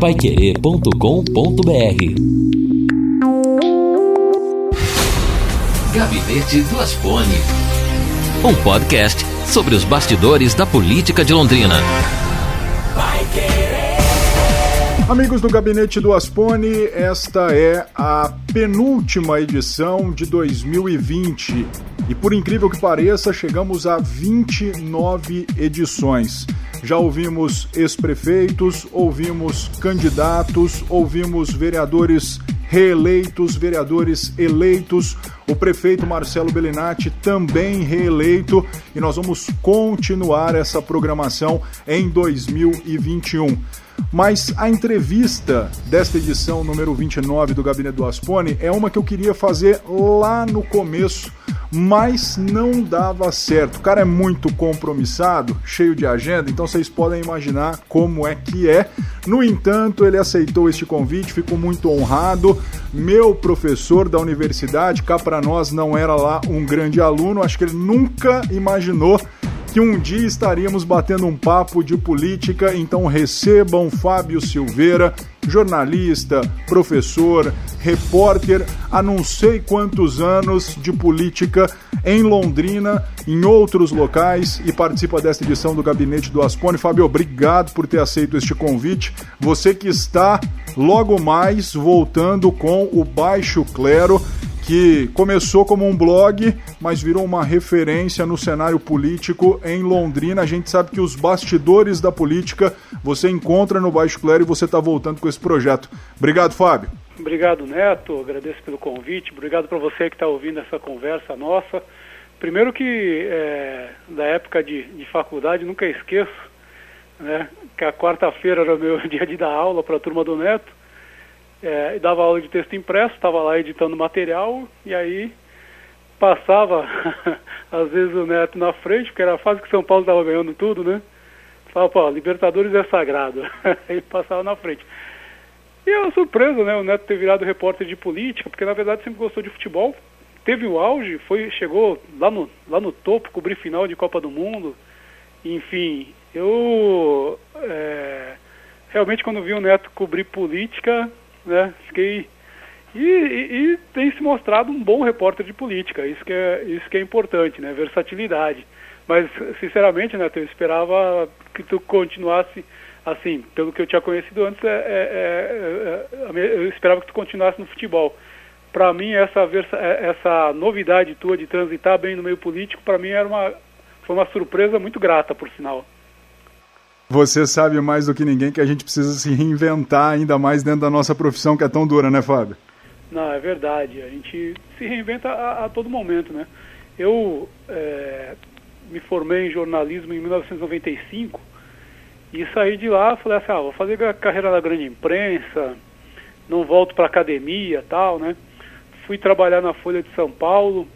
paiquerê.com.br Gabinete do Asfone. Um podcast sobre os bastidores da política de Londrina. Amigos do Gabinete do Aspone, esta é a penúltima edição de 2020 e, por incrível que pareça, chegamos a 29 edições. Já ouvimos ex-prefeitos, ouvimos candidatos, ouvimos vereadores reeleitos, vereadores eleitos, o prefeito Marcelo Bellinati também reeleito e nós vamos continuar essa programação em 2021. Mas a entrevista desta edição número 29 do Gabinete do Aspone é uma que eu queria fazer lá no começo, mas não dava certo. O cara é muito compromissado, cheio de agenda, então vocês podem imaginar como é que é. No entanto, ele aceitou este convite, fico muito honrado. Meu professor da universidade, cá para nós não era lá um grande aluno, acho que ele nunca imaginou que um dia estaríamos batendo um papo de política, então recebam Fábio Silveira, jornalista, professor, repórter há não sei quantos anos de política em Londrina, em outros locais e participa desta edição do Gabinete do Aspone. Fábio, obrigado por ter aceito este convite. Você que está logo mais voltando com o Baixo Clero que começou como um blog, mas virou uma referência no cenário político em Londrina. A gente sabe que os bastidores da política você encontra no Baixo Clero e você está voltando com esse projeto. Obrigado, Fábio. Obrigado, Neto. Agradeço pelo convite. Obrigado para você que está ouvindo essa conversa nossa. Primeiro que é, da época de, de faculdade nunca esqueço, né, que a quarta-feira era o meu dia de dar aula para a turma do Neto é, dava aula de texto impresso, estava lá editando material e aí passava às vezes o Neto na frente, porque era a fase que São Paulo estava ganhando tudo, né? Falava, pô, Libertadores é sagrado. aí passava na frente. E eu surpreso, né, o Neto ter virado repórter de política, porque na verdade sempre gostou de futebol. Teve o auge, foi, chegou lá no, lá no topo, cobrir final de Copa do Mundo. Enfim, eu é, realmente quando vi o Neto cobrir política, né? Fiquei e, e, e, tem se mostrado um bom repórter de política, isso que é, isso que é importante, né? Versatilidade. Mas, sinceramente, né, eu esperava que tu continuasse assim, pelo que eu tinha conhecido antes, é, é, é, é eu esperava que tu continuasse no futebol. Para mim, essa, versa, é, essa novidade tua de transitar bem no meio político, para mim era uma, foi uma surpresa muito grata, por sinal. Você sabe mais do que ninguém que a gente precisa se reinventar ainda mais dentro da nossa profissão que é tão dura, né, Fábio? Não, é verdade. A gente se reinventa a, a todo momento, né? Eu é, me formei em jornalismo em 1995 e saí de lá, falei assim, ah, vou fazer a carreira na grande imprensa, não volto para academia, tal, né? Fui trabalhar na Folha de São Paulo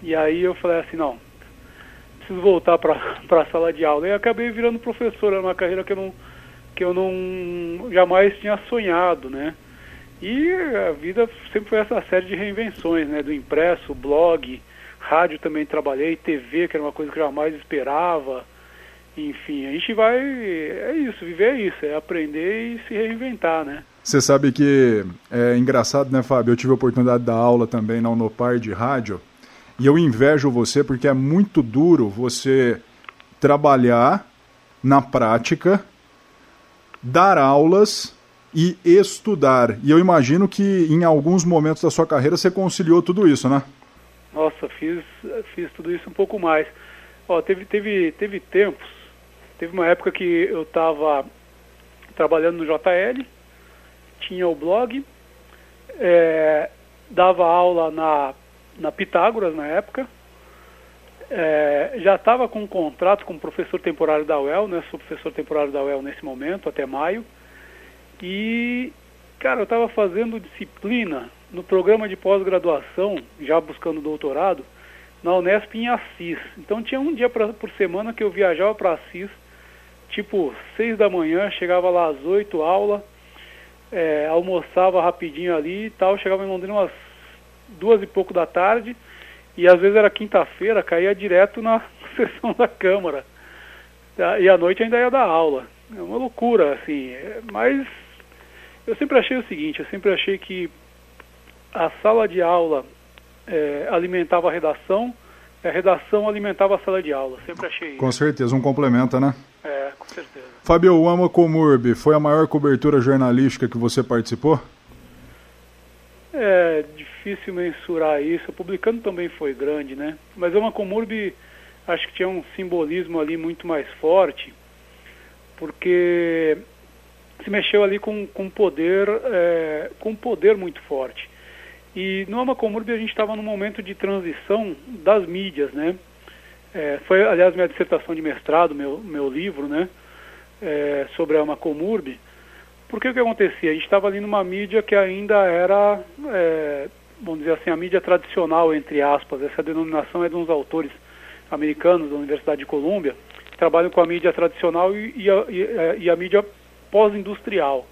e aí eu falei assim, não, preciso voltar para a sala de aula. E acabei virando professor, era uma carreira que eu não, que eu não jamais tinha sonhado, né? E a vida sempre foi essa série de reinvenções, né? Do impresso, blog, rádio também trabalhei, TV, que era uma coisa que eu jamais esperava. Enfim, a gente vai. É isso, viver é isso, é aprender e se reinventar, né? Você sabe que é engraçado, né, Fábio? Eu tive a oportunidade de dar aula também na Unopar de rádio. E eu invejo você porque é muito duro você trabalhar na prática, dar aulas e estudar. E eu imagino que em alguns momentos da sua carreira você conciliou tudo isso, né? Nossa, fiz, fiz tudo isso um pouco mais. Ó, teve, teve, teve tempos, teve uma época que eu estava trabalhando no JL, tinha o blog, é, dava aula na na Pitágoras na época. É, já estava com um contrato com o professor temporário da UEL, né? Sou professor temporário da UEL nesse momento, até maio. E, cara, eu estava fazendo disciplina no programa de pós-graduação, já buscando doutorado, na Unesp em Assis. Então tinha um dia pra, por semana que eu viajava para Assis, tipo seis da manhã, chegava lá às oito, aula, é, almoçava rapidinho ali e tal, chegava em Londrina umas duas e pouco da tarde, e às vezes era quinta-feira, caía direto na sessão da Câmara. E à noite ainda ia dar aula. É uma loucura, assim. Mas Eu sempre achei o seguinte, eu sempre achei que a sala de aula é, alimentava a redação, a redação alimentava a sala de aula. Sempre achei isso. Com certeza, um complementa, né? É, com certeza. Fabio, o Ama Comurb foi a maior cobertura jornalística que você participou? É difícil mensurar isso. O publicano também foi grande, né? Mas Ama Comurb acho que tinha um simbolismo ali muito mais forte, porque se mexeu ali com, com poder, é, com poder muito forte. E no Amacomurb a gente estava num momento de transição das mídias, né? É, foi, aliás, minha dissertação de mestrado, meu, meu livro, né? É, sobre a Amacomurb. Porque o que acontecia? A gente estava ali numa mídia que ainda era, é, vamos dizer assim, a mídia tradicional, entre aspas. Essa denominação é de uns autores americanos da Universidade de Colômbia, que trabalham com a mídia tradicional e, e, a, e, e a mídia pós-industrial.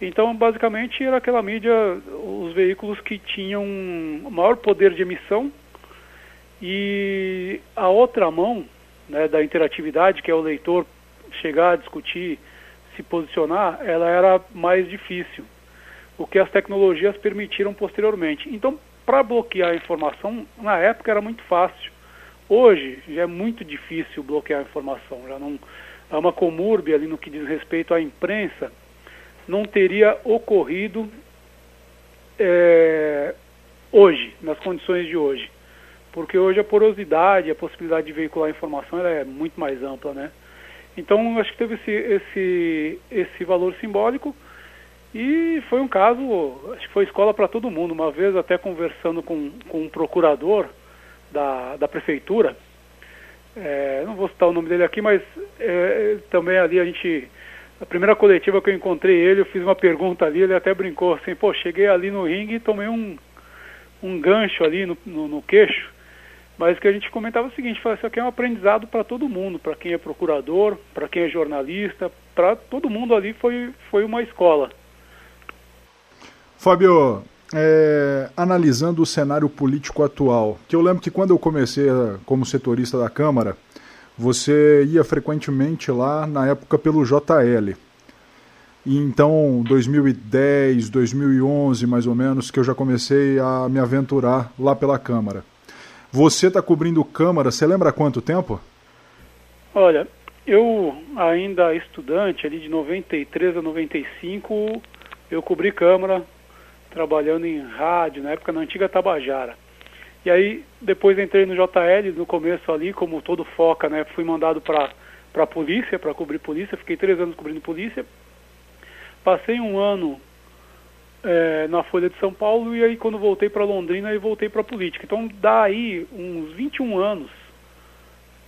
Então, basicamente, era aquela mídia, os veículos que tinham maior poder de emissão e a outra mão né, da interatividade, que é o leitor chegar a discutir, se posicionar, ela era mais difícil, o que as tecnologias permitiram posteriormente. Então, para bloquear a informação, na época era muito fácil. Hoje já é muito difícil bloquear a informação. Já não há uma comurbe ali no que diz respeito à imprensa não teria ocorrido é, hoje, nas condições de hoje. Porque hoje a porosidade, a possibilidade de veicular informação é muito mais ampla, né? Então, acho que teve esse, esse, esse valor simbólico e foi um caso, acho que foi escola para todo mundo. Uma vez, até conversando com, com um procurador da, da prefeitura, é, não vou citar o nome dele aqui, mas é, também ali a gente a primeira coletiva que eu encontrei ele, eu fiz uma pergunta ali, ele até brincou assim, pô, cheguei ali no ringue e tomei um, um gancho ali no, no, no queixo, mas que a gente comentava o seguinte, isso aqui é um aprendizado para todo mundo, para quem é procurador, para quem é jornalista, para todo mundo ali foi, foi uma escola. Fábio, é, analisando o cenário político atual, que eu lembro que quando eu comecei como setorista da Câmara, você ia frequentemente lá na época pelo JL. E então, 2010, 2011 mais ou menos, que eu já comecei a me aventurar lá pela Câmara. Você está cobrindo Câmara, você lembra quanto tempo? Olha, eu ainda estudante, ali de 93 a 95, eu cobri Câmara, trabalhando em rádio, na época na antiga Tabajara. E aí depois entrei no JL, no começo ali, como todo foca, né? Fui mandado para a polícia, para cobrir polícia, fiquei três anos cobrindo polícia. Passei um ano é, na Folha de São Paulo e aí quando voltei para Londrina aí voltei para política. Então daí uns 21 anos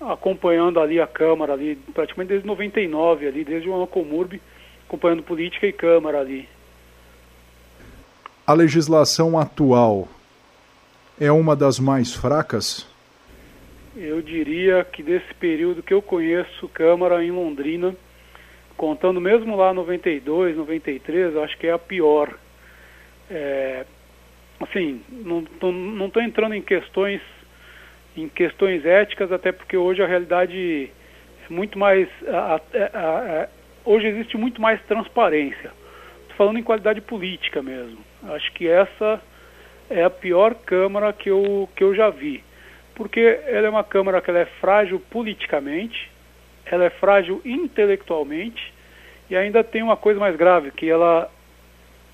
acompanhando ali a Câmara ali, praticamente desde 99 ali, desde o Comurb, acompanhando política e Câmara ali. A legislação atual é uma das mais fracas? Eu diria que desse período que eu conheço Câmara em Londrina, contando mesmo lá 92, 93, acho que é a pior. É, assim, não estou entrando em questões em questões éticas, até porque hoje a realidade é muito mais. A, a, a, hoje existe muito mais transparência. Estou falando em qualidade política mesmo. Acho que essa é a pior Câmara que eu, que eu já vi. Porque ela é uma Câmara que ela é frágil politicamente, ela é frágil intelectualmente e ainda tem uma coisa mais grave, que ela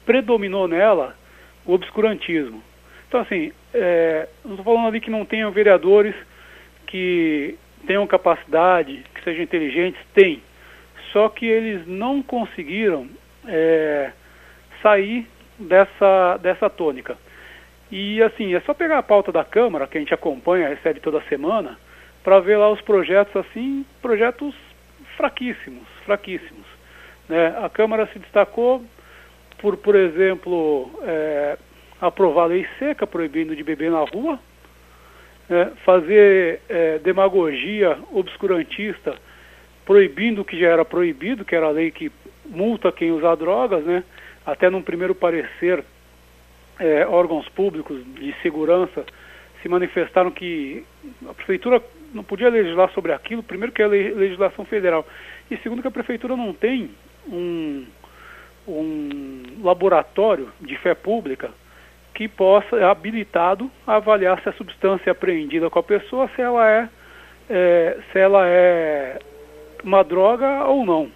predominou nela o obscurantismo. Então, assim, é, não estou falando ali que não tenham vereadores que tenham capacidade, que sejam inteligentes, tem. Só que eles não conseguiram é, sair dessa, dessa tônica. E assim, é só pegar a pauta da Câmara, que a gente acompanha, recebe toda semana, para ver lá os projetos assim, projetos fraquíssimos, fraquíssimos. Né? A Câmara se destacou por, por exemplo, é, aprovar a lei seca proibindo de beber na rua, né? fazer é, demagogia obscurantista proibindo o que já era proibido, que era a lei que multa quem usar drogas, né? Até num primeiro parecer é, órgãos públicos de segurança se manifestaram que a prefeitura não podia legislar sobre aquilo, primeiro que é legislação federal, e segundo que a prefeitura não tem um, um laboratório de fé pública que possa, é habilitado a avaliar se a substância apreendida com a pessoa, se ela é, é se ela é uma droga ou não.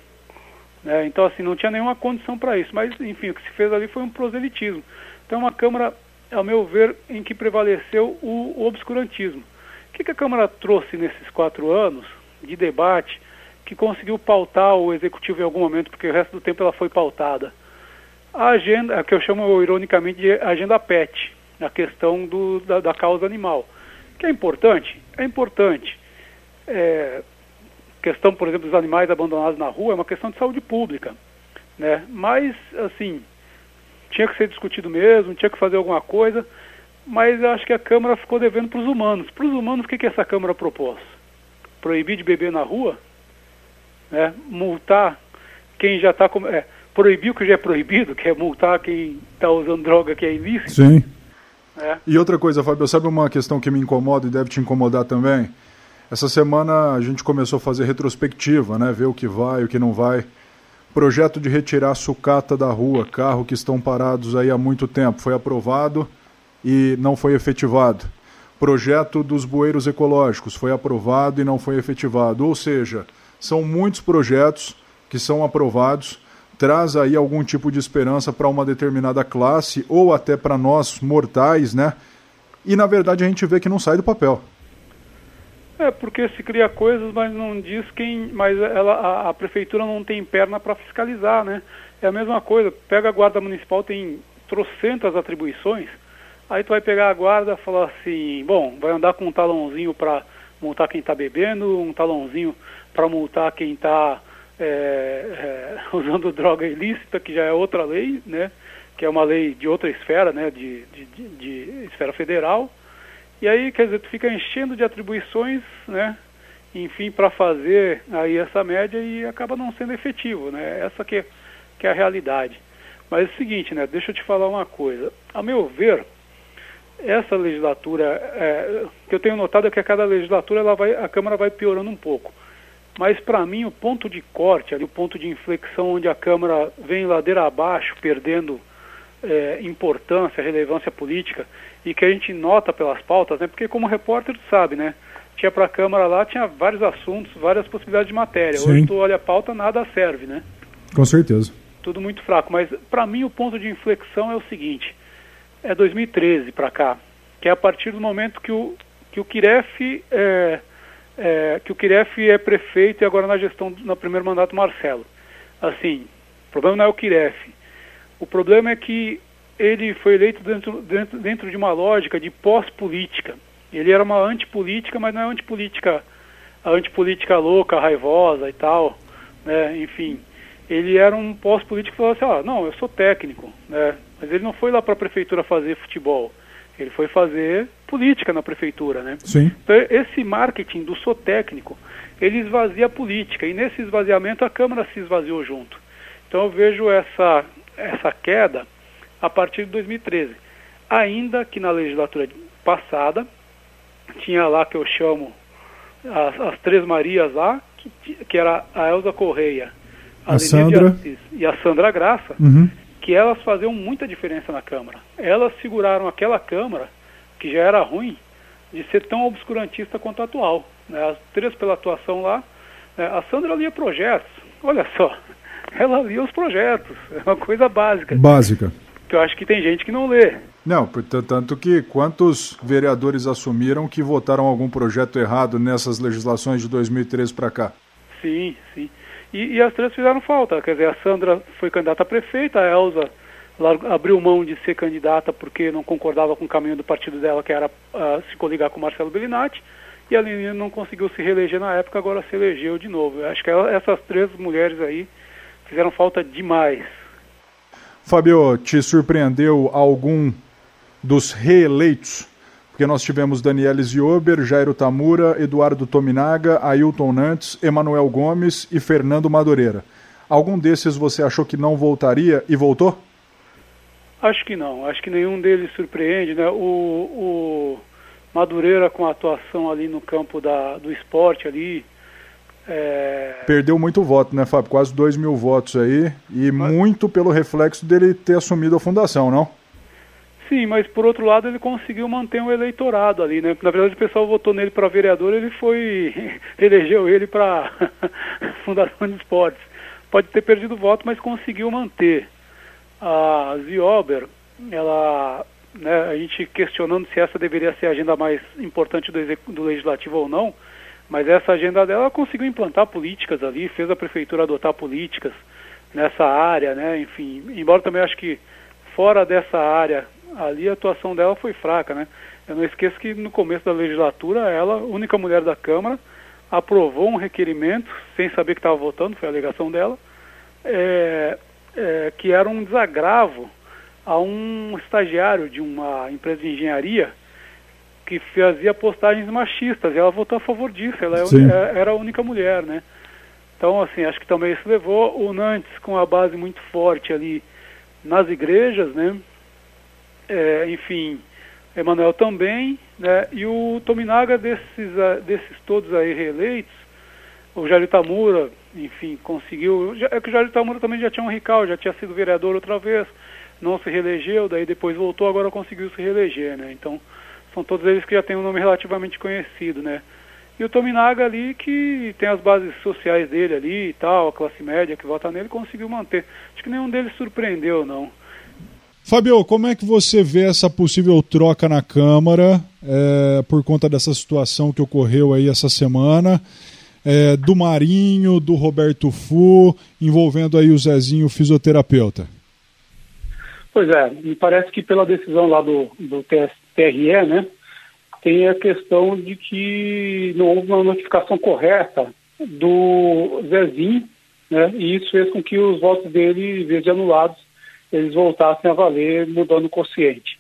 Né? Então, assim, não tinha nenhuma condição para isso. Mas, enfim, o que se fez ali foi um proselitismo. Então, uma Câmara, ao meu ver, em que prevaleceu o, o obscurantismo. O que, que a Câmara trouxe nesses quatro anos de debate que conseguiu pautar o Executivo em algum momento, porque o resto do tempo ela foi pautada? a agenda, que eu chamo ironicamente de agenda PET, a questão do, da, da, causa animal. Que é importante? É importante. É, questão, por exemplo, dos animais abandonados na rua é uma questão de saúde pública. Né? Mas, assim, tinha que ser discutido mesmo, tinha que fazer alguma coisa, mas eu acho que a Câmara ficou devendo para os humanos. Para os humanos, o que, que essa Câmara propôs? Proibir de beber na rua? Né? Multar quem já está... Com... É, proibir o que já é proibido, que é multar quem está usando droga que é ilícito. Sim. É. E outra coisa, Fábio, sabe uma questão que me incomoda e deve te incomodar também? Essa semana a gente começou a fazer retrospectiva, né? Ver o que vai, o que não vai. Projeto de retirar sucata da rua, carro que estão parados aí há muito tempo, foi aprovado e não foi efetivado. Projeto dos bueiros ecológicos foi aprovado e não foi efetivado. Ou seja, são muitos projetos que são aprovados traz aí algum tipo de esperança para uma determinada classe ou até para nós mortais, né? E na verdade a gente vê que não sai do papel. É, porque se cria coisas, mas não diz quem. Mas ela, a, a prefeitura não tem perna para fiscalizar, né? É a mesma coisa. Pega a guarda municipal, tem trocentas atribuições. Aí tu vai pegar a guarda e falar assim: bom, vai andar com um talãozinho para multar quem está bebendo, um talãozinho para multar quem está é, é, usando droga ilícita, que já é outra lei, né? Que é uma lei de outra esfera, né? De, de, de, de esfera federal. E aí, quer dizer, tu fica enchendo de atribuições, né? Enfim, para fazer aí essa média e acaba não sendo efetivo, né? Essa que é, que é a realidade. Mas é o seguinte, né? Deixa eu te falar uma coisa. A meu ver, essa legislatura, é, que eu tenho notado é que a cada legislatura ela vai, a Câmara vai piorando um pouco. Mas para mim o ponto de corte, ali, o ponto de inflexão onde a Câmara vem ladeira abaixo, perdendo é, importância, relevância política, e que a gente nota pelas pautas, né? Porque como repórter tu sabe, né? Tinha para a Câmara lá, tinha vários assuntos, várias possibilidades de matéria. Sim. Hoje tu olha a pauta, nada serve, né? Com certeza. Tudo muito fraco. Mas para mim o ponto de inflexão é o seguinte: é 2013 para cá, que é a partir do momento que o que o Kiref é, é, que o Kiref é prefeito e agora na gestão, no primeiro mandato, Marcelo. Assim, o problema não é o Kiref. O problema é que ele foi eleito dentro, dentro, dentro de uma lógica de pós-política. Ele era uma antipolítica, mas não é antipolítica, a antipolítica louca, raivosa e tal, né? enfim. Ele era um pós-político que falou assim, ah, não, eu sou técnico, né? mas ele não foi lá para a prefeitura fazer futebol. Ele foi fazer política na prefeitura, né? Sim. Então, esse marketing do sou técnico, ele esvazia a política. E nesse esvaziamento a Câmara se esvaziou junto. Então eu vejo essa, essa queda a partir de 2013. Ainda que na legislatura passada, tinha lá que eu chamo as, as Três Marias lá, que, que era a Elza Correia, a, a Sandra e a Sandra Graça, uhum que elas faziam muita diferença na Câmara. Elas seguraram aquela Câmara, que já era ruim, de ser tão obscurantista quanto a atual. Né? As três pela atuação lá, né? a Sandra lia projetos, olha só, ela lia os projetos, é uma coisa básica. Básica. Que eu acho que tem gente que não lê. Não, tanto que quantos vereadores assumiram que votaram algum projeto errado nessas legislações de 2013 para cá? Sim, sim. E, e, as três fizeram falta. Quer dizer, a Sandra foi candidata a prefeita, a Elza abriu mão de ser candidata porque não concordava com o caminho do partido dela, que era uh, se coligar com o Marcelo Bellinati, e a Lenina não conseguiu se reeleger na época, agora se elegeu de novo. Eu acho que essas três mulheres aí fizeram falta demais. Fabio, te surpreendeu algum dos reeleitos porque nós tivemos Daniele Ziober, Jairo Tamura, Eduardo Tominaga, Ailton Nantes, Emanuel Gomes e Fernando Madureira. Algum desses você achou que não voltaria e voltou? Acho que não, acho que nenhum deles surpreende, né? O, o Madureira com a atuação ali no campo da, do esporte ali, É... Perdeu muito voto, né, Fábio? Quase 2 mil votos aí, e mas... muito pelo reflexo dele ter assumido a fundação, não? Sim, mas por outro lado ele conseguiu manter um eleitorado ali, né? Na verdade o pessoal votou nele para vereador, ele foi elegeu ele para Fundação de Esportes. Pode ter perdido voto, mas conseguiu manter. A Ziober, ela, né, a gente questionando se essa deveria ser a agenda mais importante do, do legislativo ou não, mas essa agenda dela conseguiu implantar políticas ali, fez a prefeitura adotar políticas nessa área, né? Enfim, embora também acho que fora dessa área ali a atuação dela foi fraca, né? Eu não esqueço que no começo da legislatura, ela, única mulher da Câmara, aprovou um requerimento, sem saber que estava votando, foi a alegação dela, é, é, que era um desagravo a um estagiário de uma empresa de engenharia que fazia postagens machistas, e ela votou a favor disso, ela é, é, era a única mulher, né? Então, assim, acho que também isso levou o Nantes com a base muito forte ali nas igrejas, né? é, enfim, Emanuel também, né? E o Tominaga desses, desses todos aí reeleitos, o Jair Tamura, enfim, conseguiu. É que o Jair Tamura também já tinha um rical, já tinha sido vereador outra vez, não se reelegeu, daí depois voltou, agora conseguiu se reeleger, né? Então, são todos eles que já têm um nome relativamente conhecido, né? E o Tominaga ali, que tem as bases sociais dele ali e tal, a classe média que vota nele, conseguiu manter. Acho que nenhum deles surpreendeu, não. Fabio, como é que você vê essa possível troca na Câmara é, por conta dessa situação que ocorreu aí essa semana? É, do Marinho, do Roberto Fu, envolvendo aí o Zezinho, fisioterapeuta. Pois é, me parece que pela decisão lá do, do TRE, né, tem a questão de que não houve uma notificação correta do Zezinho, né, e isso fez com que os votos dele, em vez de anulados, eles voltassem a valer mudando o consciente.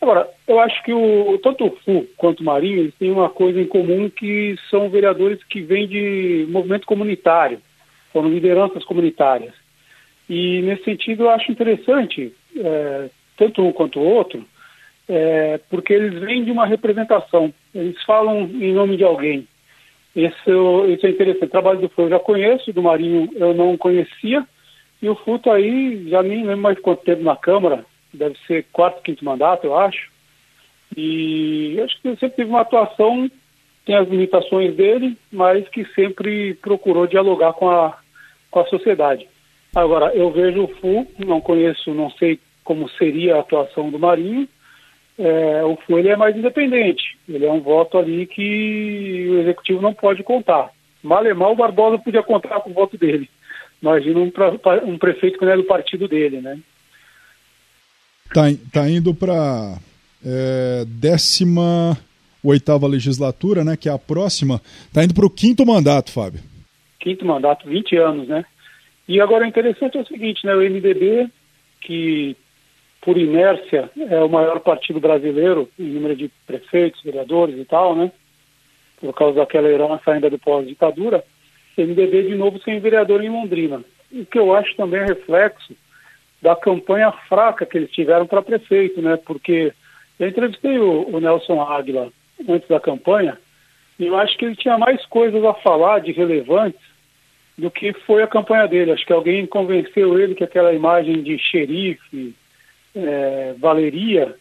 Agora, eu acho que o, tanto o FU quanto o Marinho eles têm uma coisa em comum que são vereadores que vêm de movimento comunitário, foram lideranças comunitárias. E nesse sentido eu acho interessante, é, tanto um quanto o outro, é, porque eles vêm de uma representação, eles falam em nome de alguém. Isso, isso é interessante. O trabalho do FU eu já conheço, do Marinho eu não conhecia, e o Futo aí, já nem lembro mais quanto tempo na Câmara, deve ser quarto, quinto mandato, eu acho. E acho que ele sempre teve uma atuação, tem as limitações dele, mas que sempre procurou dialogar com a, com a sociedade. Agora, eu vejo o FU, não conheço, não sei como seria a atuação do Marinho. É, o ele é mais independente, ele é um voto ali que o executivo não pode contar. Mal e mal, o Barbosa podia contar com o voto dele. Imagina um, um prefeito que não é do partido dele, né? Tá, tá indo para é, décima oitava legislatura, né? Que é a próxima. Tá indo para o quinto mandato, Fábio. Quinto mandato, 20 anos, né? E agora o interessante é o seguinte, né? O MDB, que por inércia é o maior partido brasileiro em número de prefeitos, vereadores e tal, né? Por causa daquela herança ainda do pós-ditadura, MDB de novo sem vereador em Londrina. O que eu acho também é reflexo da campanha fraca que eles tiveram para prefeito, né? Porque eu entrevistei o, o, Nelson Águila antes da campanha e eu acho que ele tinha mais coisas a falar de relevantes do que foi a campanha dele. Acho que alguém convenceu ele que aquela imagem de xerife é, valeria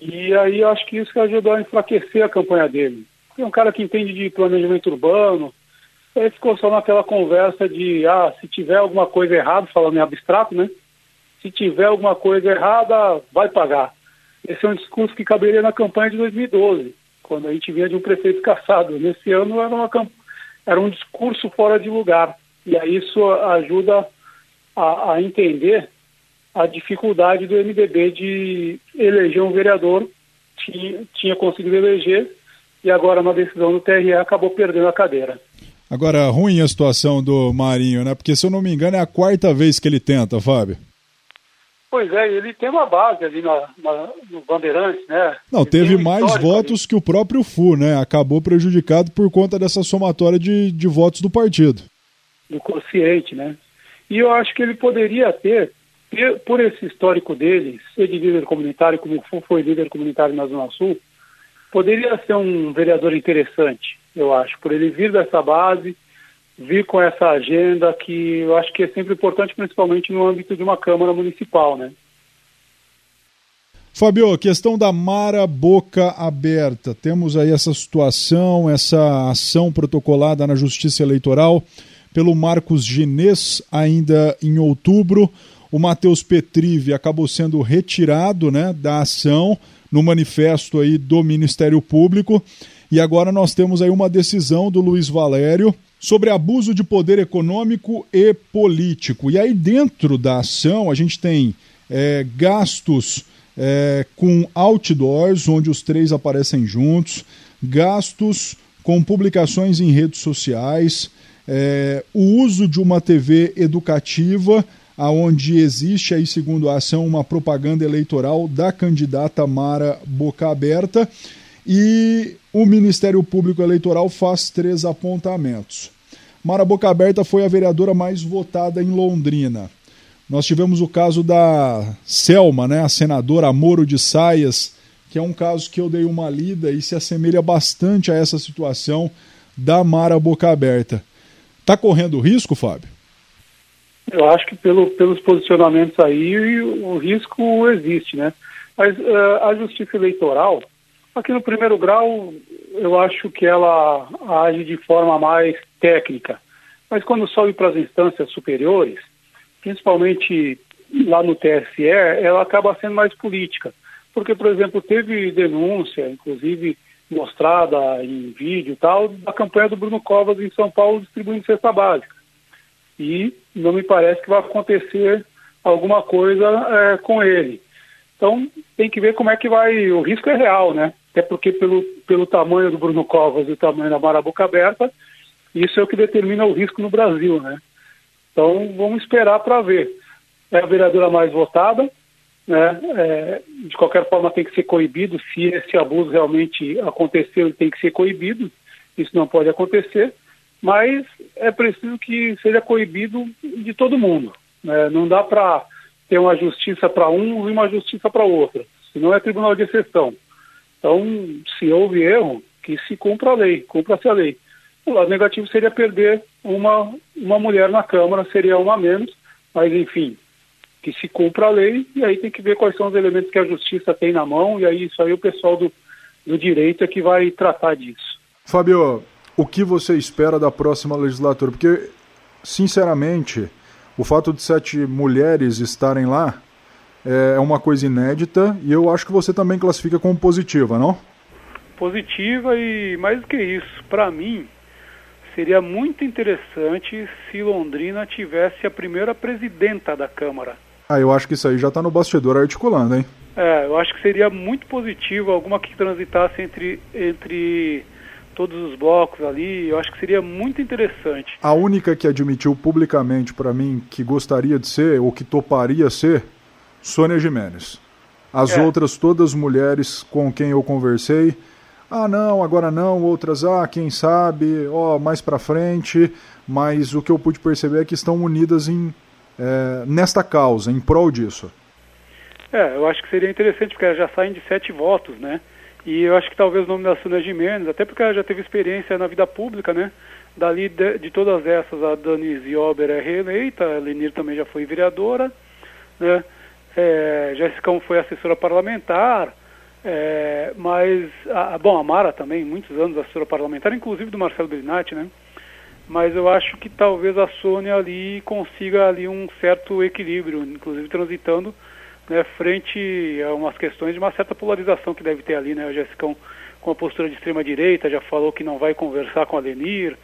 e aí acho que isso ajudou a enfraquecer a campanha dele. É um cara que entende de planejamento urbano, ele ficou só naquela conversa de, ah, se tiver alguma coisa errada, falando em abstrato, né? Se tiver alguma coisa errada, vai pagar. Esse é um discurso que caberia na campanha de 2012, quando a gente vinha de um prefeito caçado. Nesse ano era, uma, era um discurso fora de lugar. E aí isso ajuda a, a entender a dificuldade do MDB de eleger um vereador, tinha, tinha conseguido eleger, e agora na decisão do TRE acabou perdendo a cadeira. Agora, ruim a situação do Marinho, né? Porque, se eu não me engano, é a quarta vez que ele tenta, Fábio. Pois é, ele tem uma base ali na, na, no Bandeirantes, né? Não, ele teve um mais votos ali. que o próprio FU, né? Acabou prejudicado por conta dessa somatória de, de votos do partido. Do consciente, né? E eu acho que ele poderia ter, ter, por esse histórico dele, ser de líder comunitário, como foi líder comunitário na Zona Sul, poderia ser um vereador interessante eu acho, por ele vir dessa base, vir com essa agenda que eu acho que é sempre importante, principalmente no âmbito de uma Câmara Municipal, né? Fabio, questão da Mara Boca Aberta. Temos aí essa situação, essa ação protocolada na Justiça Eleitoral pelo Marcos Ginês, ainda em outubro. O Matheus Petrive acabou sendo retirado né, da ação no manifesto aí do Ministério Público. E agora nós temos aí uma decisão do Luiz Valério sobre abuso de poder econômico e político. E aí, dentro da ação, a gente tem é, gastos é, com outdoors, onde os três aparecem juntos, gastos com publicações em redes sociais, é, o uso de uma TV educativa, aonde existe aí, segundo a ação, uma propaganda eleitoral da candidata Mara Boca Aberta, e o Ministério Público Eleitoral faz três apontamentos. Mara Boca Aberta foi a vereadora mais votada em Londrina. Nós tivemos o caso da Selma, né, a senadora Moro de Saias, que é um caso que eu dei uma lida e se assemelha bastante a essa situação da Mara Boca Aberta. Está correndo risco, Fábio? Eu acho que pelo, pelos posicionamentos aí o risco existe, né? Mas uh, a justiça eleitoral, aqui no primeiro grau, eu acho que ela age de forma mais técnica. Mas quando sobe para as instâncias superiores, principalmente lá no TSE, ela acaba sendo mais política. Porque, por exemplo, teve denúncia, inclusive mostrada em vídeo e tal, da campanha do Bruno Covas em São Paulo distribuindo cesta básica. E não me parece que vai acontecer alguma coisa é, com ele. Então, tem que ver como é que vai. O risco é real, né? Até porque, pelo, pelo tamanho do Bruno Covas e o tamanho da Marabuca Aberta, isso é o que determina o risco no Brasil, né? Então, vamos esperar para ver. É a vereadora mais votada, né? É, de qualquer forma, tem que ser coibido. Se esse abuso realmente aconteceu, ele tem que ser coibido. Isso não pode acontecer. Mas é preciso que seja coibido de todo mundo. Né? Não dá para ter uma justiça para um e uma justiça para outro. Senão é tribunal de exceção. Então, se houve erro, que se cumpra a lei, cumpra-se a lei. O lado negativo seria perder uma, uma mulher na Câmara, seria uma a menos, mas enfim, que se cumpra a lei e aí tem que ver quais são os elementos que a justiça tem na mão e aí isso aí o pessoal do, do direito é que vai tratar disso. Fábio, o que você espera da próxima legislatura? Porque, sinceramente, o fato de sete mulheres estarem lá é uma coisa inédita e eu acho que você também classifica como positiva, não? Positiva e mais do que isso, para mim, seria muito interessante se Londrina tivesse a primeira presidenta da Câmara. Ah, eu acho que isso aí já está no bastidor articulando, hein? É, eu acho que seria muito positivo alguma que transitasse entre, entre todos os blocos ali, eu acho que seria muito interessante. A única que admitiu publicamente para mim que gostaria de ser, ou que toparia ser, Sônia Jimenez. As é. outras, todas mulheres com quem eu conversei, ah, não, agora não, outras, ah, quem sabe, ó, mais para frente, mas o que eu pude perceber é que estão unidas em, é, nesta causa, em prol disso. É, eu acho que seria interessante, porque elas já saem de sete votos, né? E eu acho que talvez o nome da Sônia Gimenez, até porque ela já teve experiência na vida pública, né? Dali de, de todas essas, a Dani Ziober é reeleita, a Lenir também já foi vereadora, né? É, Jéssica foi assessora parlamentar, é, mas, a, bom, a Mara também, muitos anos assessora parlamentar, inclusive do Marcelo Berinatti, né? Mas eu acho que talvez a Sônia ali consiga ali um certo equilíbrio, inclusive transitando né, frente a umas questões de uma certa polarização que deve ter ali, né? O Jessicão com a postura de extrema direita já falou que não vai conversar com a Lenir,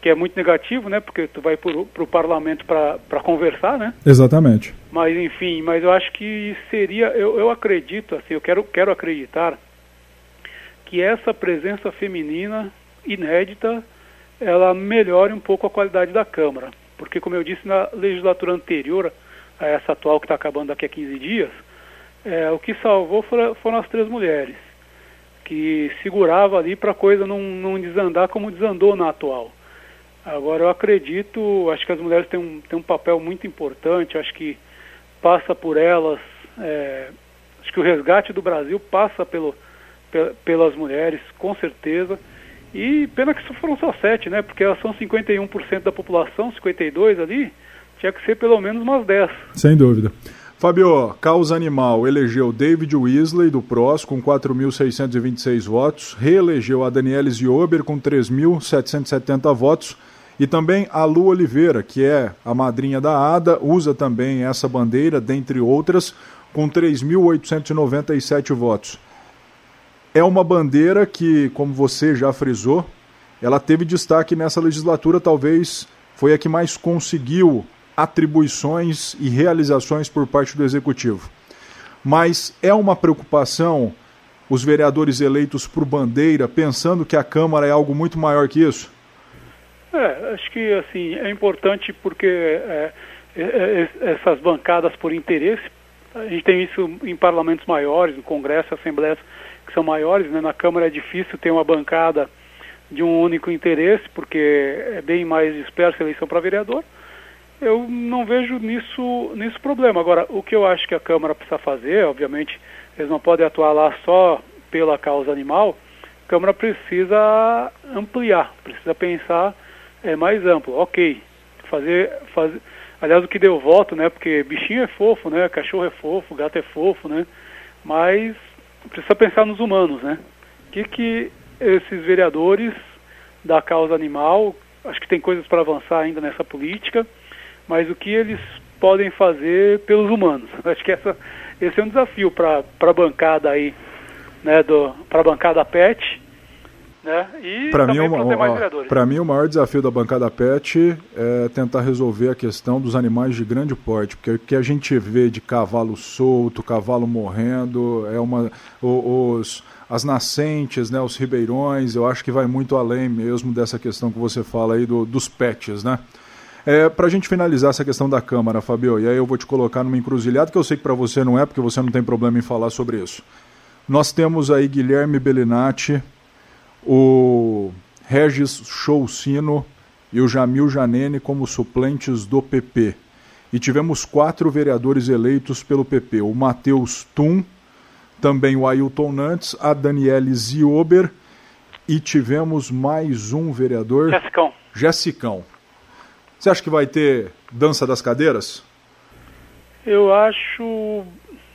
que é muito negativo, né? Porque tu vai para o parlamento para conversar, né? Exatamente. Mas enfim, mas eu acho que seria, eu, eu acredito, assim, eu quero, quero acreditar que essa presença feminina inédita, ela melhore um pouco a qualidade da Câmara, porque como eu disse na legislatura anterior essa atual que está acabando daqui a 15 dias, é, o que salvou foram, foram as três mulheres que segurava ali para a coisa não, não desandar como desandou na atual. Agora, eu acredito, acho que as mulheres têm um, têm um papel muito importante, acho que passa por elas, é, acho que o resgate do Brasil passa pelo, pelas mulheres, com certeza, E pena que foram só sete, né? Porque elas são 51% da população, 52 ali, tinha que ser pelo menos umas 10. Sem dúvida. Fabio, Causa Animal elegeu David Weasley, do PROS, com 4.626 votos, reelegeu a Daniele Ziober, com 3.770 votos, e também a Lu Oliveira, que é a madrinha da ADA, usa também essa bandeira, dentre outras, com 3.897 votos. É uma bandeira que, como você já frisou, ela teve destaque nessa legislatura, talvez foi a que mais conseguiu atribuições e realizações por parte do executivo. Mas é uma preocupação os vereadores eleitos por bandeira, pensando que a Câmara é algo muito maior que isso? É, acho que assim é importante porque é, é, é, essas bancadas por interesse, a gente tem isso em parlamentos maiores, no Congresso, Assembleias que são maiores, né? na Câmara é difícil ter uma bancada de um único interesse, porque é bem mais dispersa a eleição para vereador eu não vejo nisso, nisso problema. Agora, o que eu acho que a Câmara precisa fazer, obviamente, eles não podem atuar lá só pela causa animal, a Câmara precisa ampliar, precisa pensar é, mais amplo. Ok, fazer, fazer. Aliás, o que deu voto, né? Porque bichinho é fofo, né? Cachorro é fofo, gato é fofo, né? Mas precisa pensar nos humanos, né? O que, que esses vereadores da causa animal, acho que tem coisas para avançar ainda nessa política mas o que eles podem fazer pelos humanos. Acho que essa, esse é um desafio para a bancada aí, né, para a bancada PET, né, e para mim, para mim o maior desafio da bancada PET é tentar resolver a questão dos animais de grande porte, porque o que a gente vê de cavalo solto, cavalo morrendo, é uma os as nascentes, né, os ribeirões, eu acho que vai muito além mesmo dessa questão que você fala aí do, dos pets, né? É, para a gente finalizar essa questão da Câmara, Fabio, e aí eu vou te colocar numa encruzilhada que eu sei que para você não é, porque você não tem problema em falar sobre isso. Nós temos aí Guilherme Bellinati, o Regis Choucino e o Jamil Janene como suplentes do PP. E tivemos quatro vereadores eleitos pelo PP: o Matheus Tum, também o Ailton Nantes, a Daniele Ziober e tivemos mais um vereador. Jessicão. Jessicão. Você acha que vai ter dança das cadeiras? Eu acho.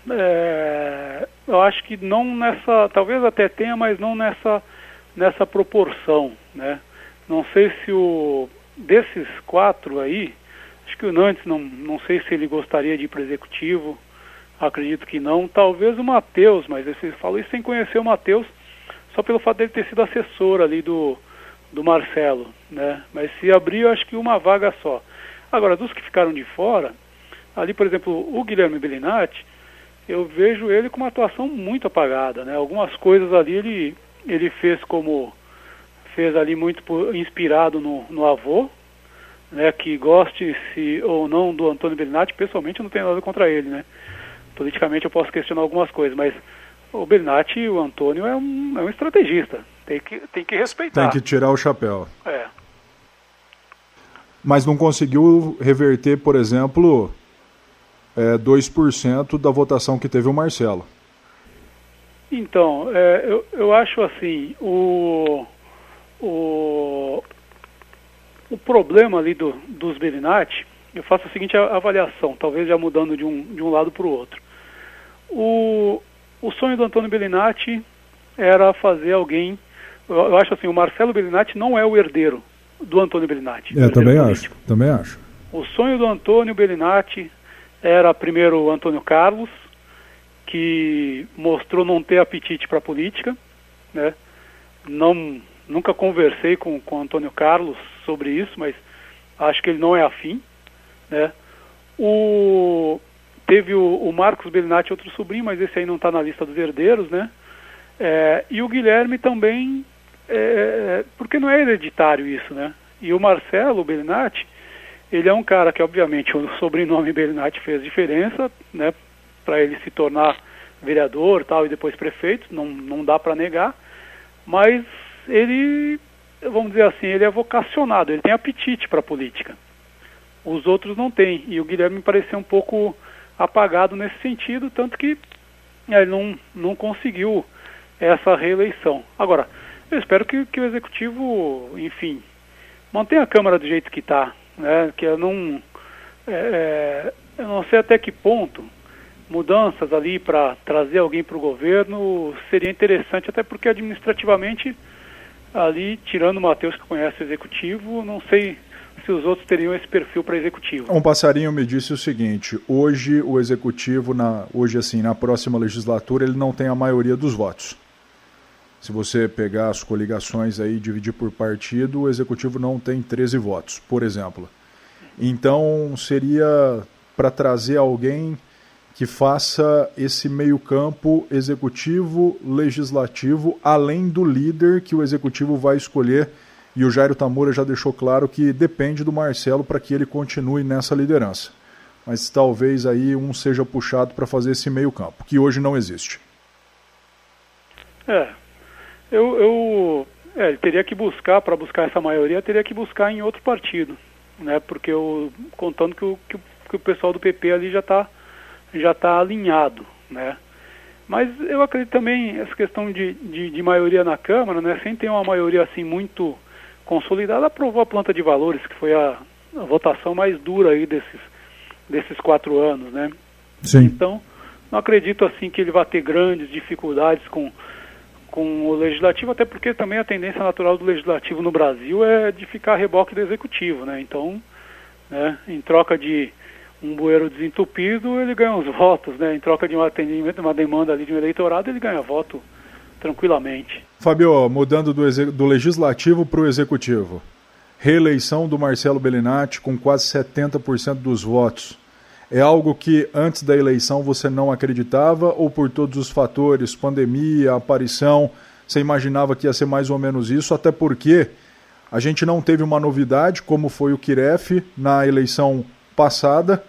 É, eu acho que não nessa. Talvez até tenha, mas não nessa, nessa proporção. Né? Não sei se o. Desses quatro aí, acho que o Nantes, não, não sei se ele gostaria de ir para executivo. Acredito que não. Talvez o Matheus, mas você falou isso sem conhecer o Matheus, só pelo fato dele ter sido assessor ali do, do Marcelo, né? Mas se abrir, eu acho que uma vaga só. Agora, dos que ficaram de fora, ali, por exemplo, o Guilherme Bellinati, eu vejo ele com uma atuação muito apagada, né? Algumas coisas ali ele, ele fez como fez ali muito por, inspirado no, no avô, né? Que goste se ou não do Antônio Bellinati, pessoalmente eu não tenho nada contra ele, né? Politicamente eu posso questionar algumas coisas, mas o Bellinati, o Antônio é um, é um estrategista, tem que, tem que respeitar. Tem que tirar o chapéu. É. Mas não conseguiu reverter, por exemplo, é, 2% da votação que teve o Marcelo. Então, é, eu, eu acho assim, o, o, o problema ali do, dos Belinati, eu faço a seguinte avaliação, talvez já mudando de um, de um lado para o outro. O, o sonho do Antônio Belinati era fazer alguém eu acho assim, o Marcelo Bellinati não é o herdeiro do Antônio Bellinati. É, também político. acho, também acho. O sonho do Antônio Bellinati era primeiro o Antônio Carlos, que mostrou não ter apetite para política, né? Não, nunca conversei com, com o Antônio Carlos sobre isso, mas acho que ele não é afim, né? O, teve o, o Marcos Bellinati, outro sobrinho, mas esse aí não está na lista dos herdeiros, né? É, e o Guilherme também é, é, porque não é hereditário isso, né? E o Marcelo Bellinati, ele é um cara que, obviamente, o sobrenome Bellinati fez diferença, né? Para ele se tornar vereador tal e depois prefeito, não, não dá para negar, mas ele, vamos dizer assim, ele é vocacionado, ele tem apetite para a política. Os outros não têm, e o Guilherme me pareceu um pouco apagado nesse sentido, tanto que ele não, não conseguiu essa reeleição. Agora, Eu espero que, que o executivo, enfim, mantenha a Câmara do jeito que está, né? Que eu não, é, eu não sei até que ponto mudanças ali para trazer alguém para o governo seria interessante, até porque administrativamente ali, tirando o Matheus que conhece o executivo, não sei se os outros teriam esse perfil para executivo. Um passarinho me disse o seguinte: hoje o executivo, na, hoje assim, na próxima legislatura, ele não tem a maioria dos votos. Se você pegar as coligações aí e dividir por partido, o executivo não tem 13 votos, por exemplo. Então seria para trazer alguém que faça esse meio-campo executivo, legislativo, além do líder que o executivo vai escolher. E o Jairo Tamura já deixou claro que depende do Marcelo para que ele continue nessa liderança. Mas talvez aí um seja puxado para fazer esse meio-campo, que hoje não existe. É. Eu, eu é, teria que buscar, para buscar essa maioria, teria que buscar em outro partido. Né? Porque eu, contando que o, que, que o pessoal do PP ali já está já está alinhado, né? Mas eu acredito também essa questão de, de, de, maioria na Câmara, né? Sem ter uma maioria assim muito consolidada, aprovou a planta de valores, que foi a, a votação mais dura aí desses, desses quatro anos, né? Sim. Então, não acredito assim que ele vai ter grandes dificuldades com, com o legislativo, até porque também a tendência natural do legislativo no Brasil é de ficar a reboque do executivo, né? Então, né, em troca de um bueiro desentupido, ele ganha uns votos, né? Em troca de um atendimento, uma demanda ali de um eleitorado, ele ganha voto tranquilamente. Fabio, mudando do, do legislativo para o executivo. Reeleição do Marcelo Bellinati com quase 70% dos votos. É algo que antes da eleição você não acreditava ou por todos os fatores, pandemia, aparição, você imaginava que ia ser mais ou menos isso, até porque a gente não teve uma novidade como foi o Kiref na eleição passada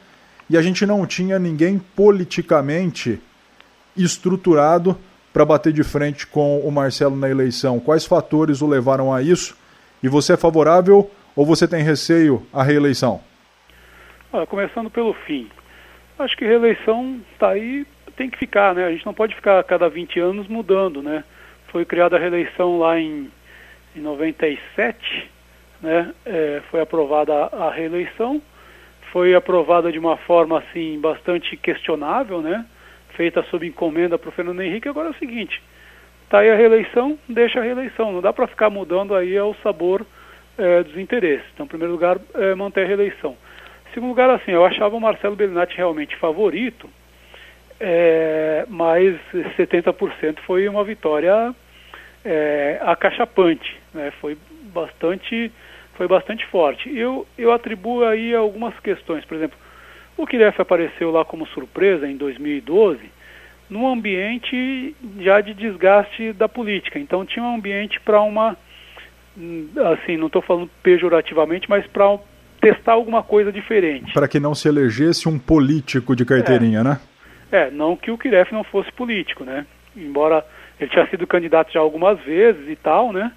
e a gente não tinha ninguém politicamente estruturado para bater de frente com o Marcelo na eleição. Quais fatores o levaram a isso? E você é favorável ou você tem receio à reeleição? Ah, começando pelo fim. Acho que reeleição está aí, tem que ficar, né? A gente não pode ficar a cada 20 anos mudando, né? Foi criada a reeleição lá em, em 97, né? É, foi aprovada a, a reeleição foi aprovada de uma forma assim bastante questionável, né? Feita sob encomenda para o Fernando Henrique. Agora é o seguinte: tá aí a reeleição, deixa a reeleição. Não dá para ficar mudando aí ao sabor é, dos interesses. Então, em primeiro lugar, é, manter a reeleição. Em segundo lugar, assim, eu achava o Marcelo Bellinati realmente favorito, é, mas 70% foi uma vitória é, acachapante, né? Foi bastante foi bastante forte. Eu, eu atribuo aí algumas questões. Por exemplo, o Kiref apareceu lá como surpresa em 2012 num ambiente já de desgaste da política. Então tinha um ambiente para uma, assim, não estou falando pejorativamente, mas para testar alguma coisa diferente. Para que não se elegesse um político de carteirinha, é. né? É, não que o Kiref não fosse político, né? Embora ele tinha sido candidato já algumas vezes e tal, né?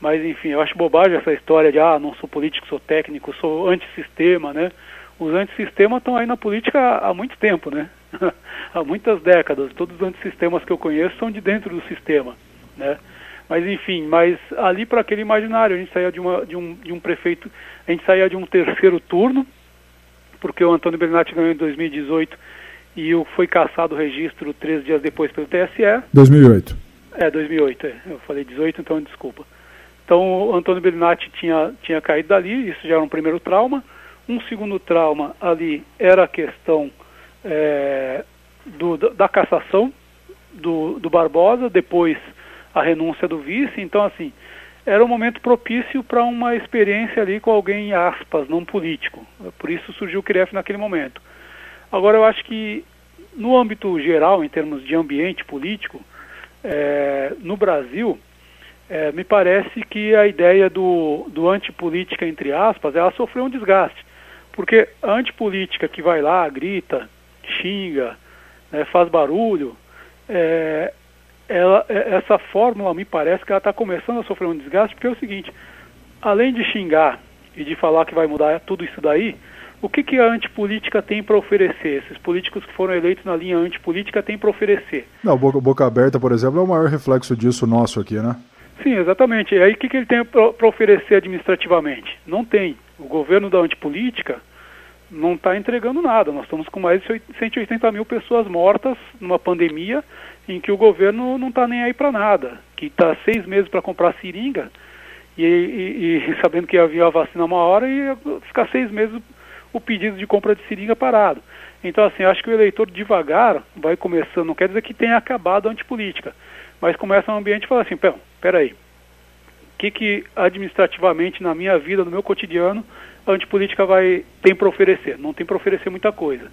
Mas, enfim, eu acho bobagem essa história de, ah, não sou político, sou técnico, sou antissistema, né? Os antissistemas estão aí na política há, muito tempo, né? há muitas décadas. Todos os antissistemas que eu conheço são de dentro do sistema, né? Mas, enfim, mas ali para aquele imaginário, a gente saía de, uma, de, um, de um prefeito, a gente saía de um terceiro turno, porque o Antônio Bernatti ganhou em 2018 e foi caçado o registro três dias depois pelo TSE. 2008. É, 2008, é. eu falei 18, então desculpa. Então, o Antônio Bellinati tinha, tinha caído dali, isso já era um primeiro trauma. Um segundo trauma ali era a questão é, do, da cassação do, do Barbosa, depois a renúncia do vice. Então, assim, era um momento propício para uma experiência ali com alguém, aspas, não político. Por isso surgiu o CREF naquele momento. Agora, eu acho que no âmbito geral, em termos de ambiente político, é, no Brasil, é, me parece que a ideia do, do antipolítica, entre aspas, ela sofreu um desgaste. Porque a antipolítica que vai lá, grita, xinga, né, faz barulho, é, ela, é, essa fórmula me parece que ela está começando a sofrer um desgaste, porque é o seguinte, além de xingar e de falar que vai mudar tudo isso daí, o que, que a antipolítica tem para oferecer? Esses políticos que foram eleitos na linha antipolítica têm para oferecer? Não, boca, boca Aberta, por exemplo, é o maior reflexo disso nosso aqui, né? Sim, exatamente. E aí o que, que ele tem para oferecer administrativamente? Não tem. O governo da antipolítica não está entregando nada. Nós estamos com mais de 180 mil pessoas mortas numa pandemia em que o governo não está nem aí para nada, que está seis meses para comprar seringa e, e, e, sabendo que havia a vacina uma hora e ficar seis meses o pedido de compra de seringa parado. Então, assim, acho que o eleitor devagar vai começando, não quer dizer que tenha acabado a antipolítica, mas começa um ambiente e fala assim, peraí, o que, que administrativamente na minha vida, no meu cotidiano, a antipolítica vai, tem para oferecer? Não tem para oferecer muita coisa.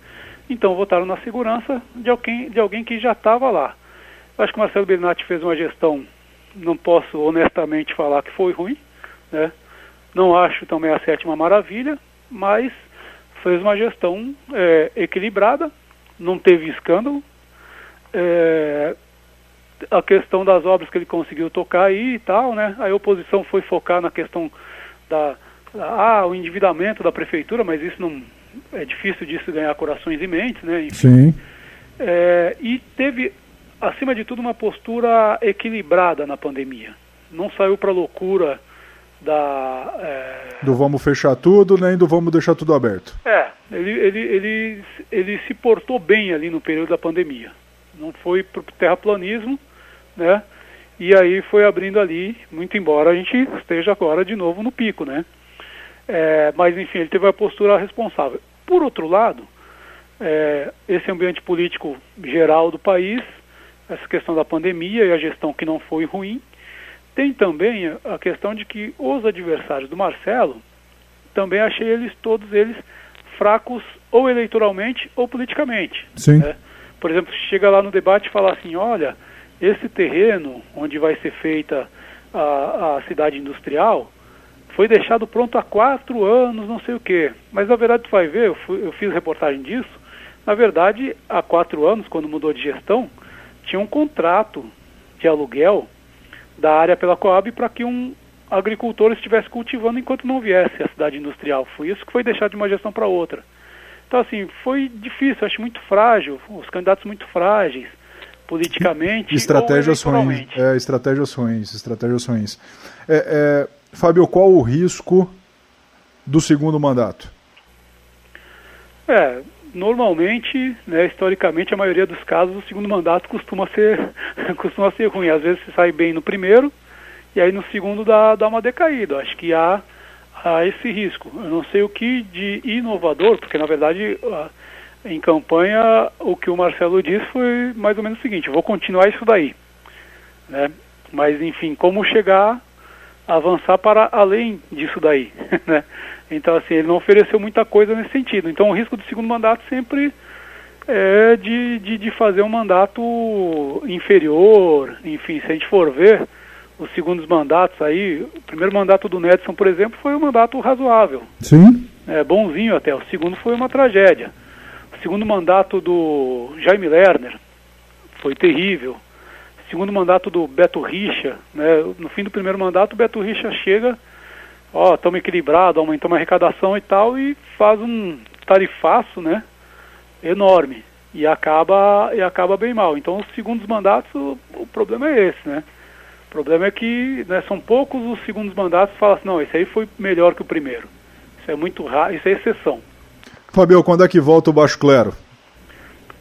Então votaram na segurança de alguém, de alguém que já estava lá. Acho que o Marcelo Bernatti fez uma gestão, não posso honestamente falar que foi ruim, né? Não acho também a sétima maravilha, mas fez uma gestão é, equilibrada, não teve escândalo. É, a questão das obras que ele conseguiu tocar aí e tal, né? A oposição foi focar na questão da ah, o endividamento da prefeitura, mas isso não é difícil disso ganhar corações e mentes, né? Enfim. Sim. É, e teve, acima de tudo, uma postura equilibrada na pandemia. Não saiu para loucura da é... do vamos fechar tudo nem do vamos deixar tudo aberto. É, ele, ele, ele, ele se portou bem ali no período da pandemia. Não foi para o terraplanismo, né? E aí foi abrindo ali, muito embora a gente esteja agora de novo no pico, né? É, mas, enfim, ele teve uma postura responsável. Por outro lado, é, esse ambiente político geral do país, essa questão da pandemia e a gestão que não foi ruim, tem também a questão de que os adversários do Marcelo, também achei eles, todos eles, fracos ou eleitoralmente ou politicamente. Sim. Né? Por exemplo, chega lá no debate e fala assim, olha, esse terreno onde vai ser feita a, a cidade industrial, foi deixado pronto há quatro anos, não sei o quê. Mas na verdade tu vai ver, eu, fui, eu fiz reportagem disso, na verdade, há quatro anos, quando mudou de gestão, tinha um contrato de aluguel da área pela Coab para que um agricultor estivesse cultivando enquanto não viesse a cidade industrial. Foi isso que foi deixado de uma gestão para outra. Então, assim, foi difícil, acho muito frágil, os candidatos muito frágeis, politicamente. Estratégias ruins. É, estratégias ruins, estratégias ruins. É, é, Fábio, qual o risco do segundo mandato? É, normalmente, né, historicamente, a maioria dos casos, o segundo mandato costuma ser, costuma ser ruim. Às vezes se sai bem no primeiro, e aí no segundo dá, dá uma decaída. Acho que há, há esse risco. Eu não sei o que de inovador, porque na verdade em campanha o que o Marcelo disse foi mais ou menos o seguinte, vou continuar isso daí. Né? Mas enfim, como chegar avançar para além disso daí, né? Então, assim, ele não ofereceu muita coisa nesse sentido. Então, o risco do segundo mandato sempre é de, de, de fazer um mandato inferior, enfim, se a gente for ver os segundos mandatos aí, o primeiro mandato do Nedson, por exemplo, foi um mandato razoável. Sim. É, bonzinho até. O segundo foi uma tragédia. O segundo mandato do Jaime Lerner foi terrível segundo mandato do Beto Richa, né, no fim do primeiro mandato o Beto Richa chega, ó, estamos equilibrados, aumentamos a arrecadação e tal, e faz um tarifaço, né, enorme, e acaba, e acaba bem mal. Então, os segundos mandatos, o, o problema é esse, né, o problema é que né, são poucos os segundos mandatos que falam assim, não, esse aí foi melhor que o primeiro. Isso é muito raro, isso é exceção. Fabio, quando é que volta o Baixo Clero?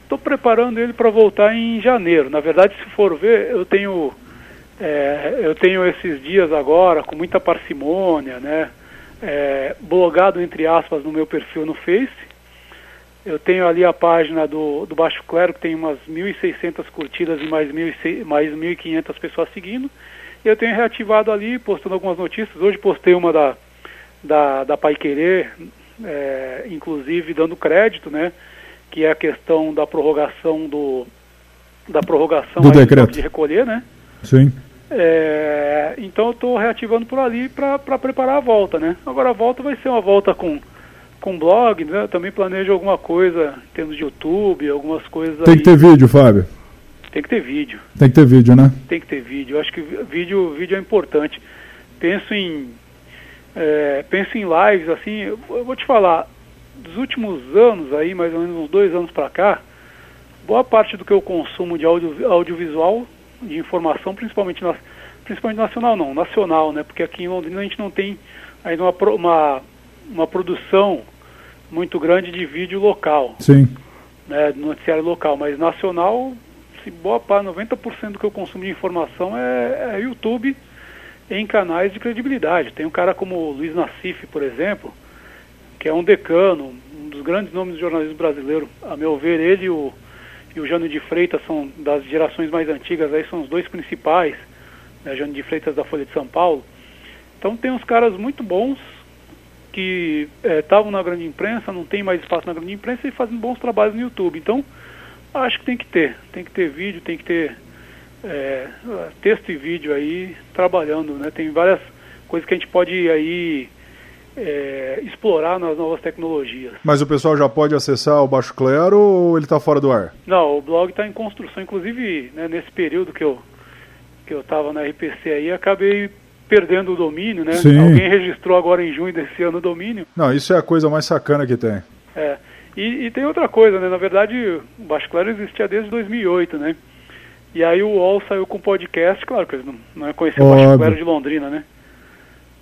Estou preparando ele para voltar em janeiro. Na verdade, se for ver, eu tenho é, eu tenho esses dias agora com muita parcimônia, né? É, blogado entre aspas no meu perfil no Face. Eu tenho ali a página do, do Baixo Clero que tem umas 1.600 curtidas e mais 1.500 pessoas seguindo. Eu tenho reativado ali, postando algumas notícias. Hoje postei uma da, da, da Pai Querer, é, inclusive dando crédito, né? Que é a questão da prorrogação do da prorrogação do decreto de recolher, né? Sim. É, então eu estou reativando por ali para preparar a volta, né? Agora a volta vai ser uma volta com com blog, né? Eu também planejo alguma coisa em termos de YouTube, algumas coisas. Tem aí. que ter vídeo, Fábio. Tem que ter vídeo. Tem que ter vídeo, né? Tem que ter vídeo. Eu acho que vídeo, vídeo é importante. Penso em é, penso em lives assim. Eu, eu vou te falar dos últimos anos aí, mais ou menos uns dois anos para cá, boa parte do que eu consumo de audio, audiovisual, de informação, principalmente nas, principalmente nacional não, nacional, né? Porque aqui em Londrina a gente não tem ainda uma, uma, uma produção muito grande de vídeo local. Sim. Né, do noticiário local, mas nacional, se boa parte, 90% do que eu consumo de informação é, é YouTube em canais de credibilidade. Tem um cara como o Luiz Nassif, por exemplo, que é um decano, um dos grandes nomes do jornalismo brasileiro. A meu ver, ele e o, e o Jânio de Freitas são das gerações mais antigas, aí são os dois principais, né, Jânio de Freitas da Folha de São Paulo. Então tem uns caras muito bons que estavam é, na grande imprensa, não tem mais espaço na grande imprensa e fazem bons trabalhos no YouTube. Então, acho que tem que ter, tem que ter vídeo, tem que ter é, texto e vídeo aí trabalhando, né? Tem várias coisas que a gente pode aí é, explorar nas novas tecnologias. Mas o pessoal já pode acessar o Baixo Clero ou ele está fora do ar? Não, o blog está em construção. Inclusive, né, nesse período que eu que eu estava na RPC aí, acabei perdendo o domínio, né? Sim. Alguém registrou agora em junho desse ano o domínio. Não, isso é a coisa mais sacana que tem. É. E, e tem outra coisa, né? Na verdade, o Baixo Claro existia desde 2008, né? E aí o UOL saiu com podcast, claro que eles não, não é conhecido o Baixo Claro de Londrina, né?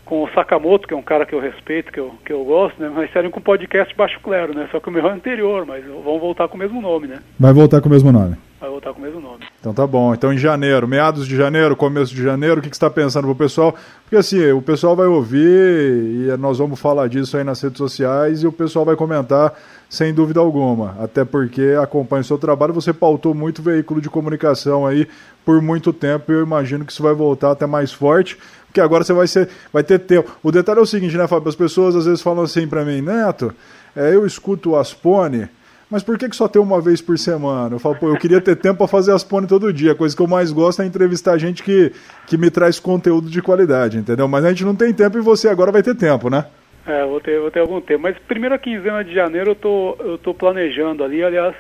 Com o Sakamoto, que é um cara que eu respeito, que eu, que eu gosto, né? Mas saíram com podcast Baixo Clero, né? Só que o meu é anterior, mas vão voltar com o mesmo nome, né? Vai voltar com o mesmo nome vai voltar com o mesmo nome. Então tá bom. Então em janeiro, meados de janeiro, começo de janeiro, o que, que você está pensando pro pessoal? Porque assim, o pessoal vai ouvir e nós vamos falar disso aí nas redes sociais e o pessoal vai comentar sem dúvida alguma. Até porque acompanha o seu trabalho, você pautou muito veículo de comunicação aí por muito tempo e eu imagino que isso vai voltar até mais forte. Porque agora você vai, ser, vai ter tempo. O detalhe é o seguinte, né, Fábio? As pessoas às vezes falam assim para mim, Neto, é, eu escuto o Aspone mas por que, que só tem uma vez por semana? Eu falo, pô, eu queria ter tempo para fazer as pônei todo dia. A coisa que eu mais gosto é entrevistar gente que, que me traz conteúdo de qualidade, entendeu? Mas a gente não tem tempo e você agora vai ter tempo, né? É, vou ter, vou ter algum tempo. Mas primeira quinzena de janeiro eu tô, eu tô planejando ali, aliás,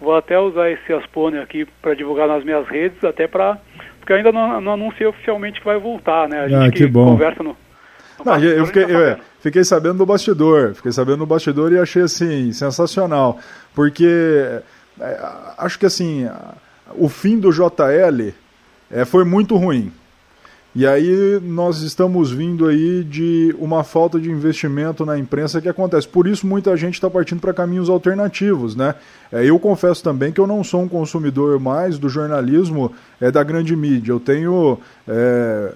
vou até usar esse Aspone aqui para divulgar nas minhas redes, até para porque ainda não, não anunciei oficialmente que vai voltar, né? A gente ah, que, que conversa no, não, eu fiquei, eu, é, fiquei sabendo do bastidor, fiquei sabendo do bastidor e achei assim sensacional, porque é, acho que assim o fim do JL é, foi muito ruim. E aí nós estamos vindo aí de uma falta de investimento na imprensa que acontece. Por isso muita gente está partindo para caminhos alternativos, né? É, eu confesso também que eu não sou um consumidor mais do jornalismo é, da grande mídia. Eu tenho é,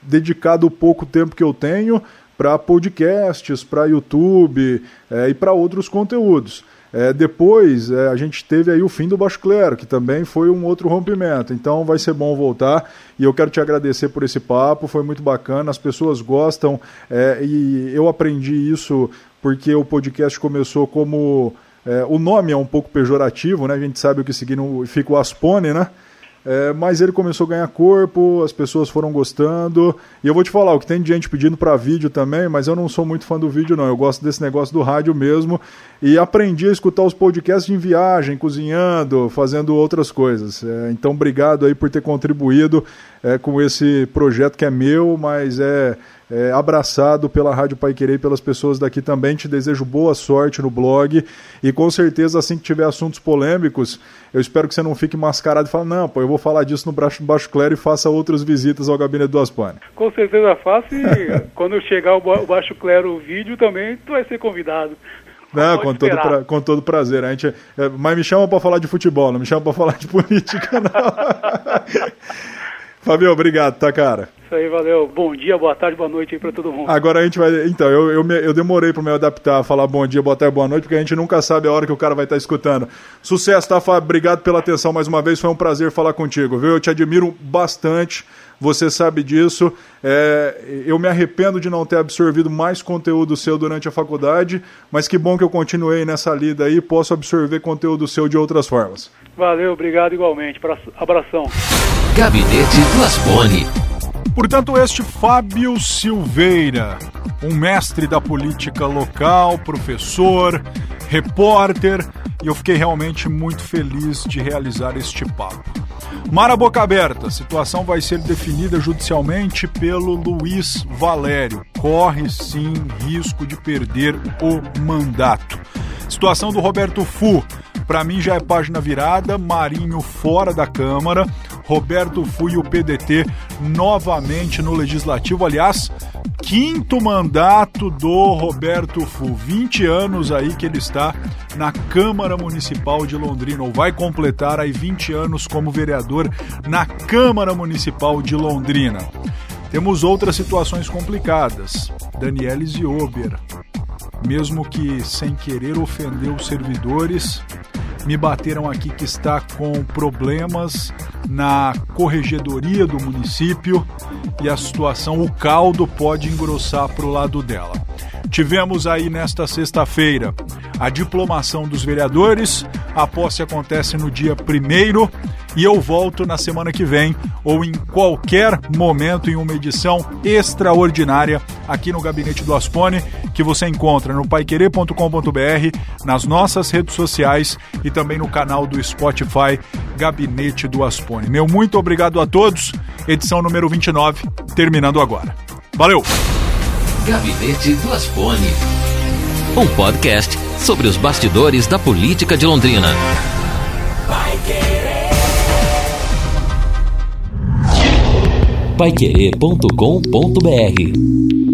dedicado o pouco tempo que eu tenho para podcasts, para YouTube é, e para outros conteúdos. É, depois é, a gente teve aí o fim do Baixo Clero, que também foi um outro rompimento. Então vai ser bom voltar e eu quero te agradecer por esse papo, foi muito bacana, as pessoas gostam é, e eu aprendi isso porque o podcast começou como. É, o nome é um pouco pejorativo, né? A gente sabe o que significa o Aspone, né? É, mas ele começou a ganhar corpo, as pessoas foram gostando. E eu vou te falar, o que tem de gente pedindo para vídeo também, mas eu não sou muito fã do vídeo, não. Eu gosto desse negócio do rádio mesmo. E aprendi a escutar os podcasts em viagem, cozinhando, fazendo outras coisas. É, então, obrigado aí por ter contribuído é, com esse projeto que é meu, mas é é, abraçado pela Rádio Pai Querer e pelas pessoas daqui também. Te desejo boa sorte no blog e com certeza assim que tiver assuntos polêmicos, eu espero que você não fique mascarado e fale, não, pô, eu vou falar disso no Baixo, Baixo Clero e faça outras visitas ao Gabinete do Aspane. Com certeza faço e quando chegar o Baixo Clero o vídeo também, tu vai ser convidado. Não, com todo, pra, com todo prazer. A gente, é, mas me chama para falar de futebol, não me chama para falar de política, não. Fabio, obrigado, tá, cara? Isso aí, valeu. Bom dia, boa tarde, boa noite aí pra todo mundo. Agora a gente vai. Então, eu, eu, me, eu demorei pra me adaptar a falar bom dia, boa tarde, boa noite, porque a gente nunca sabe a hora que o cara vai estar tá escutando. Sucesso, tá, Fábio? Obrigado pela atenção mais uma vez. Foi um prazer falar contigo, viu? Eu te admiro bastante. Você sabe disso. É, eu me arrependo de não ter absorvido mais conteúdo seu durante a faculdade, mas que bom que eu continuei nessa lida aí e posso absorver conteúdo seu de outras formas. Valeu, obrigado igualmente. Abração. Gabinete do Asbone. Portanto, este Fábio Silveira, um mestre da política local, professor, repórter, e eu fiquei realmente muito feliz de realizar este papo. Mara Boca Aberta, a situação vai ser definida judicialmente pelo Luiz Valério. Corre sim risco de perder o mandato. Situação do Roberto Fu. Para mim já é página virada, Marinho fora da Câmara. Roberto Fu e o PDT novamente no Legislativo. Aliás, quinto mandato do Roberto Fu. 20 anos aí que ele está na Câmara Municipal de Londrina, ou vai completar aí 20 anos como vereador na Câmara Municipal de Londrina. Temos outras situações complicadas. Daniele Ziober, mesmo que sem querer ofendeu os servidores, me bateram aqui que está com problemas na corregedoria do município e a situação, o caldo pode engrossar para o lado dela. Tivemos aí nesta sexta-feira a diplomação dos vereadores, a posse acontece no dia primeiro e eu volto na semana que vem ou em qualquer momento em uma edição extraordinária aqui no Gabinete do Aspone, que você encontra no paiquerê.com.br, nas nossas redes sociais e também no canal do Spotify Gabinete do Aspone. Meu muito obrigado a todos. Edição número 29, terminando agora. Valeu! Gabinete do Aspone. Um podcast sobre os bastidores da política de Londrina. Paiquerê.com.br